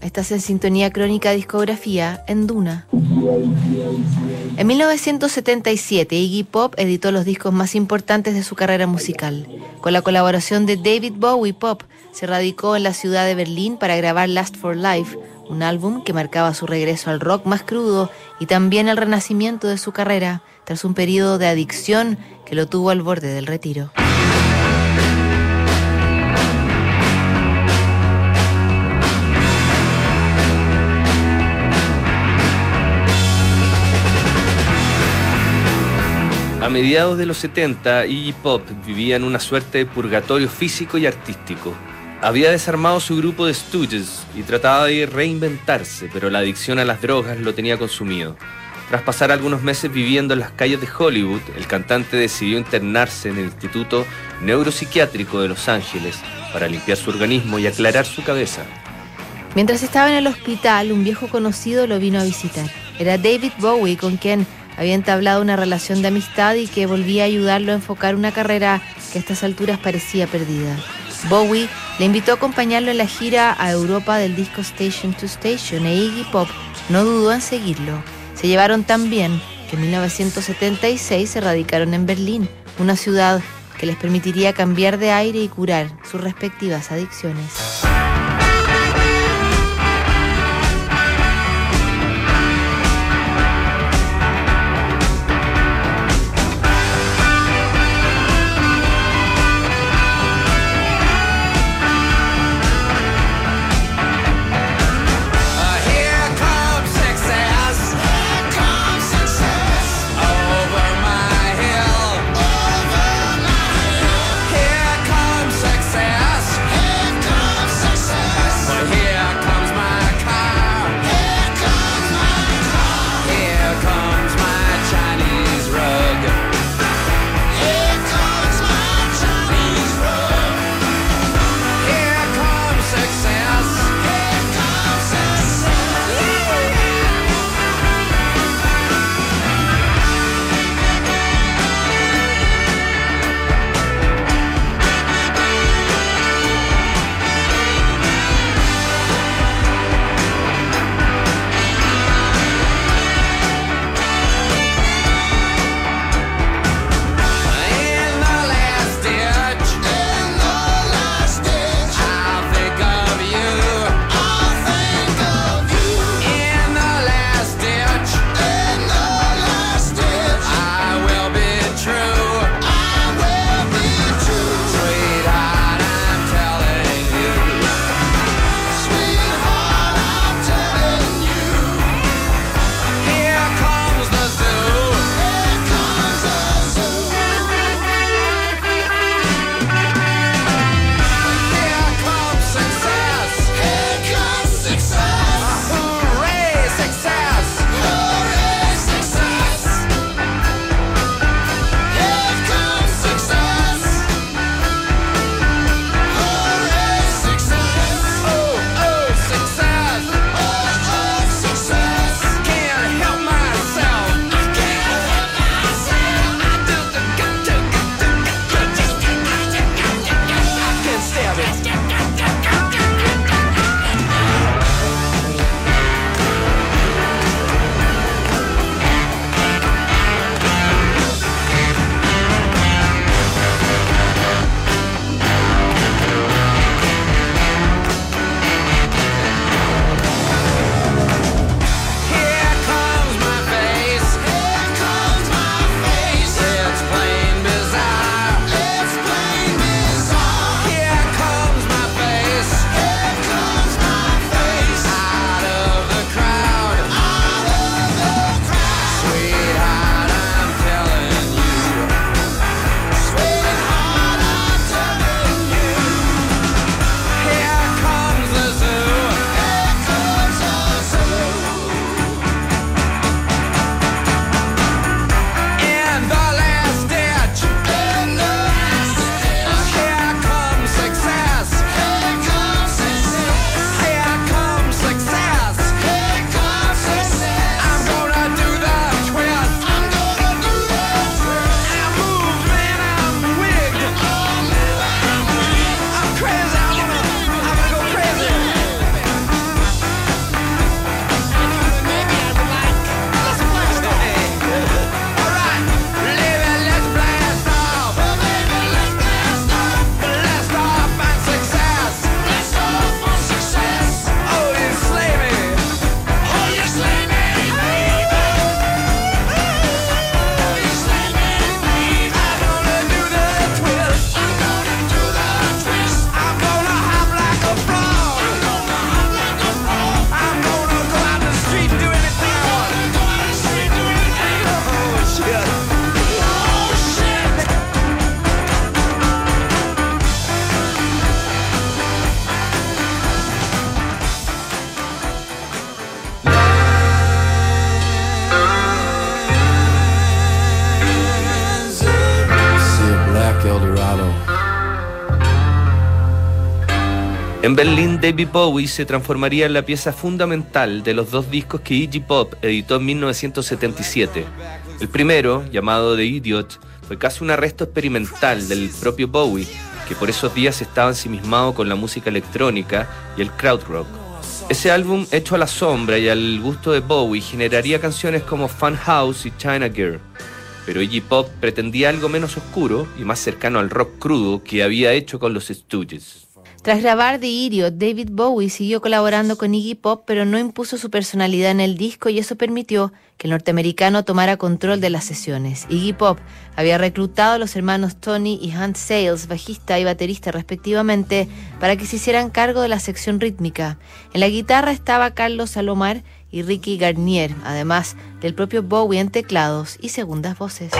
Estás en sintonía crónica discografía en Duna. En 1977, Iggy Pop editó los discos más importantes de su carrera musical. Con la colaboración de David Bowie Pop, se radicó en la ciudad de Berlín para grabar Last for Life, un álbum que marcaba su regreso al rock más crudo y también el renacimiento de su carrera tras un periodo de adicción que lo tuvo al borde del retiro. Mediados de los 70, Iggy Pop vivía en una suerte de purgatorio físico y artístico. Había desarmado su grupo de Stooges y trataba de reinventarse, pero la adicción a las drogas lo tenía consumido. Tras pasar algunos meses viviendo en las calles de Hollywood, el cantante decidió internarse en el Instituto Neuropsiquiátrico de Los Ángeles para limpiar su organismo y aclarar su cabeza. Mientras estaba en el hospital, un viejo conocido lo vino a visitar. Era David Bowie, con quien había entablado una relación de amistad y que volvía a ayudarlo a enfocar una carrera que a estas alturas parecía perdida. Bowie le invitó a acompañarlo en la gira a Europa del disco Station to Station e Iggy Pop no dudó en seguirlo. Se llevaron tan bien que en 1976 se radicaron en Berlín, una ciudad que les permitiría cambiar de aire y curar sus respectivas adicciones. David Bowie se transformaría en la pieza fundamental de los dos discos que Iggy Pop editó en 1977. El primero, llamado The Idiot, fue casi un arresto experimental del propio Bowie, que por esos días estaba ensimismado con la música electrónica y el krautrock. Ese álbum, hecho a la sombra y al gusto de Bowie, generaría canciones como Fun House y China Girl. Pero Iggy Pop pretendía algo menos oscuro y más cercano al rock crudo que había hecho con los Stooges. Tras grabar The Idiot, David Bowie siguió colaborando con Iggy Pop, pero no impuso su personalidad en el disco y eso permitió que el norteamericano tomara control de las sesiones. Iggy Pop había reclutado a los hermanos Tony y Hunt Sales, bajista y baterista respectivamente, para que se hicieran cargo de la sección rítmica. En la guitarra estaba Carlos Salomar y Ricky Garnier, además del propio Bowie en teclados y segundas voces.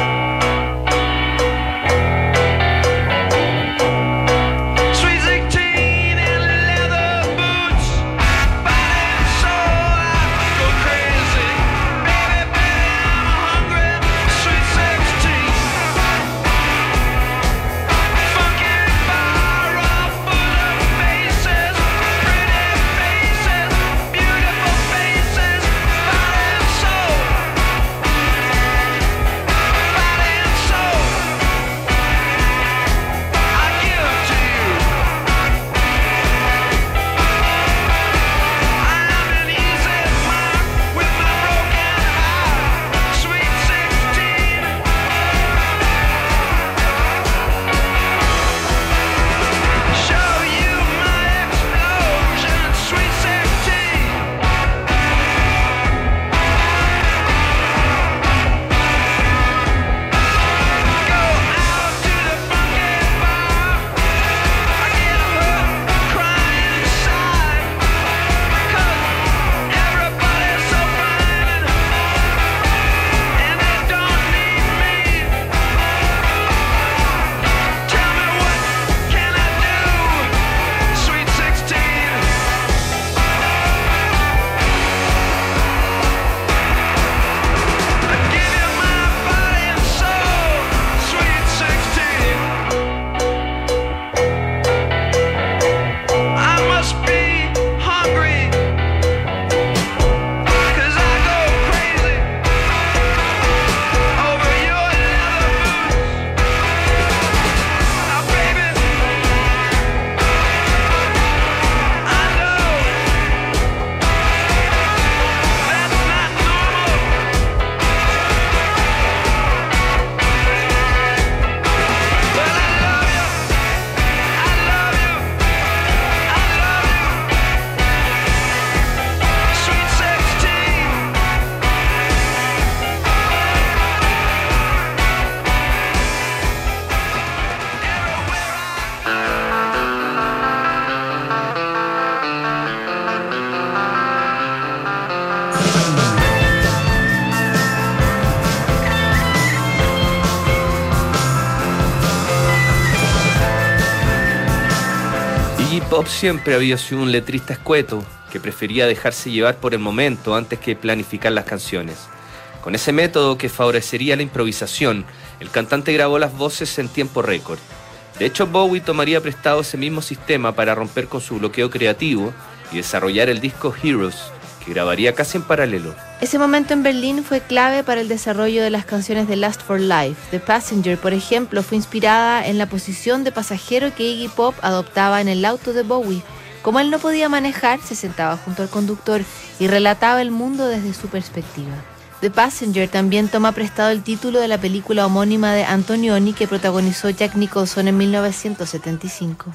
Pop siempre había sido un letrista escueto que prefería dejarse llevar por el momento antes que planificar las canciones. Con ese método que favorecería la improvisación, el cantante grabó las voces en tiempo récord. De hecho, Bowie tomaría prestado ese mismo sistema para romper con su bloqueo creativo y desarrollar el disco Heroes, grabaría casi en paralelo. Ese momento en Berlín fue clave para el desarrollo de las canciones de Last for Life. The Passenger, por ejemplo, fue inspirada en la posición de pasajero que Iggy Pop adoptaba en el auto de Bowie. Como él no podía manejar, se sentaba junto al conductor y relataba el mundo desde su perspectiva. The Passenger también toma prestado el título de la película homónima de Antonioni que protagonizó Jack Nicholson en 1975.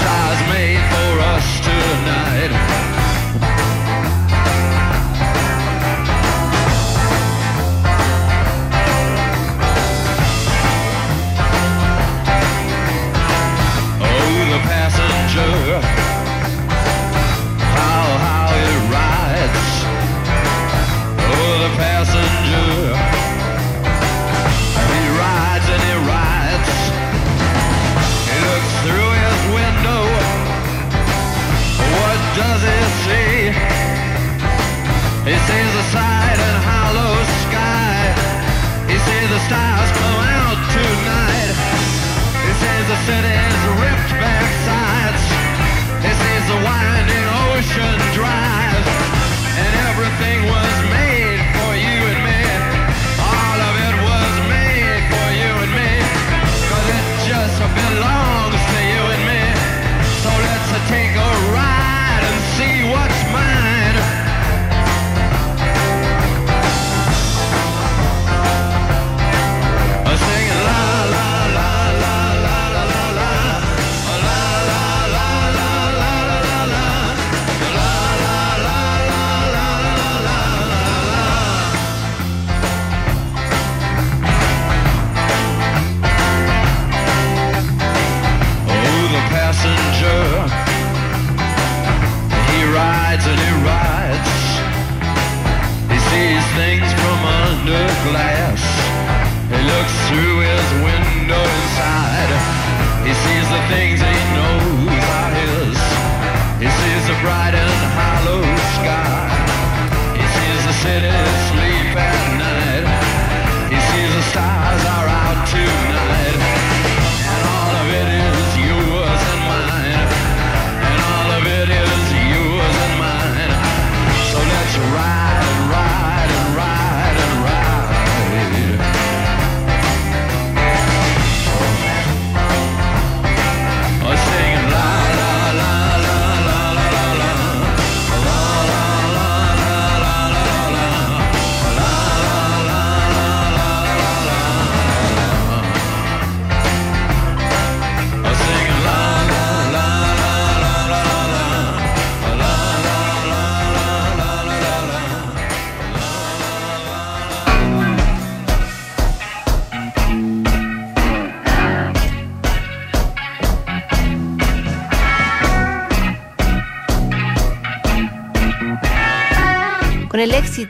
size made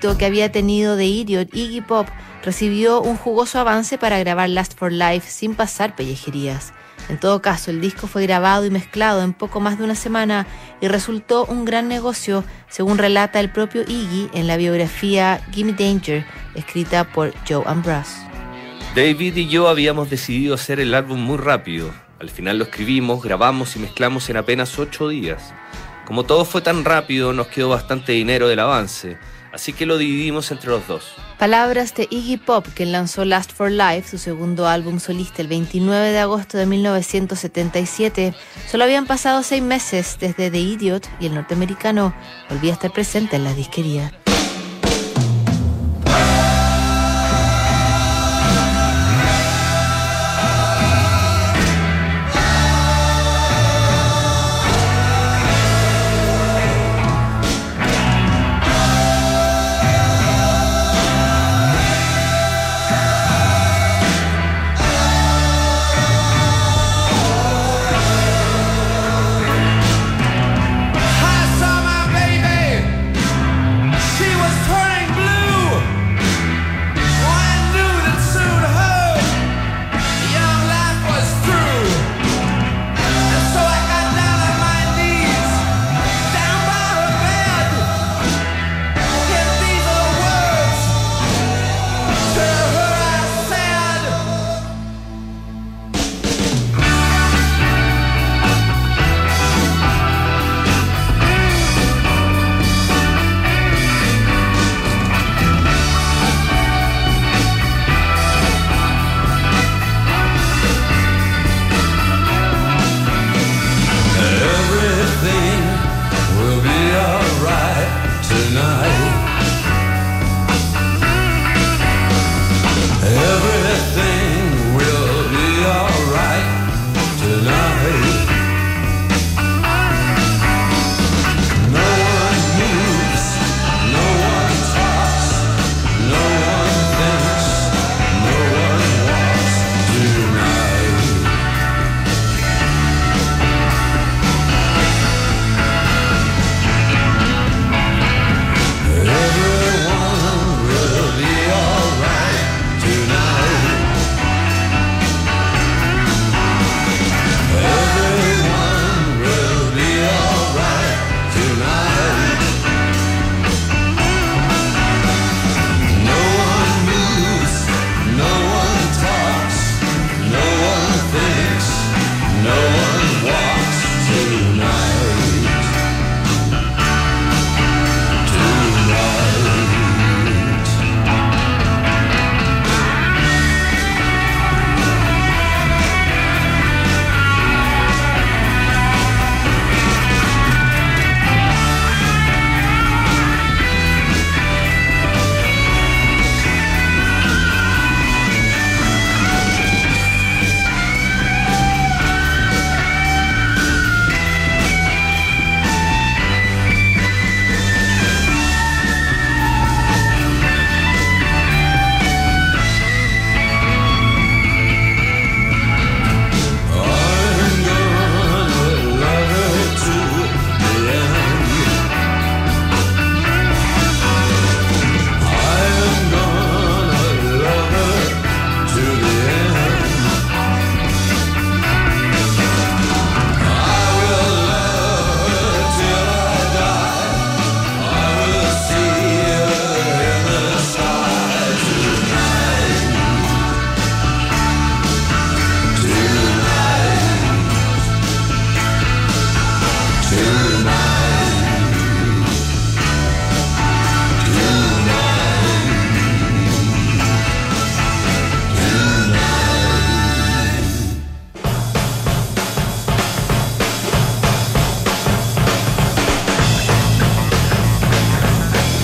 que había tenido The Idiot, Iggy Pop recibió un jugoso avance para grabar Last for Life sin pasar pellejerías. En todo caso, el disco fue grabado y mezclado en poco más de una semana y resultó un gran negocio, según relata el propio Iggy en la biografía Gimme Danger, escrita por Joe Ambrose. David y yo habíamos decidido hacer el álbum muy rápido. Al final lo escribimos, grabamos y mezclamos en apenas ocho días. Como todo fue tan rápido, nos quedó bastante dinero del avance Así que lo dividimos entre los dos. Palabras de Iggy Pop, que lanzó Last for Life, su segundo álbum solista, el 29 de agosto de 1977. Solo habían pasado seis meses desde The Idiot y el norteamericano volvía a estar presente en la disquería.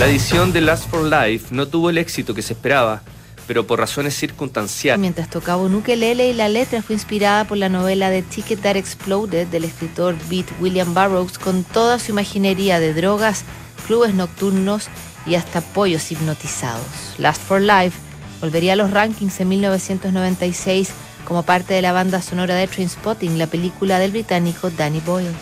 La edición de Last for Life no tuvo el éxito que se esperaba, pero por razones circunstanciales. Mientras tocaba un ukelele y la letra fue inspirada por la novela The Ticket That Exploded del escritor Beat William Burroughs con toda su imaginería de drogas, clubes nocturnos y hasta pollos hipnotizados. Last for Life volvería a los rankings en 1996 como parte de la banda sonora de Trainspotting, la película del británico Danny Boyle.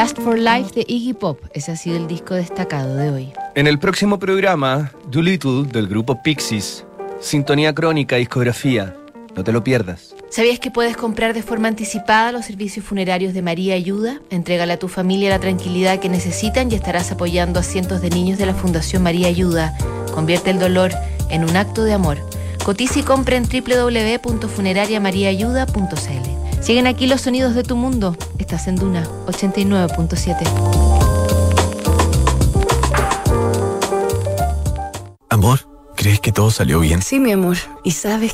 Last for Life de Iggy Pop, ese ha sido el disco destacado de hoy. En el próximo programa, Doolittle del grupo Pixies, Sintonía Crónica, Discografía. No te lo pierdas. ¿Sabías que puedes comprar de forma anticipada los servicios funerarios de María Ayuda? Entrégale a tu familia la tranquilidad que necesitan y estarás apoyando a cientos de niños de la Fundación María Ayuda. Convierte el dolor en un acto de amor. Cotiza y compra en www.funerariamariaayuda.cl. Siguen aquí los sonidos de tu mundo. Estás en Duna 89.7. Amor, ¿crees que todo salió bien? Sí, mi amor. ¿Y sabes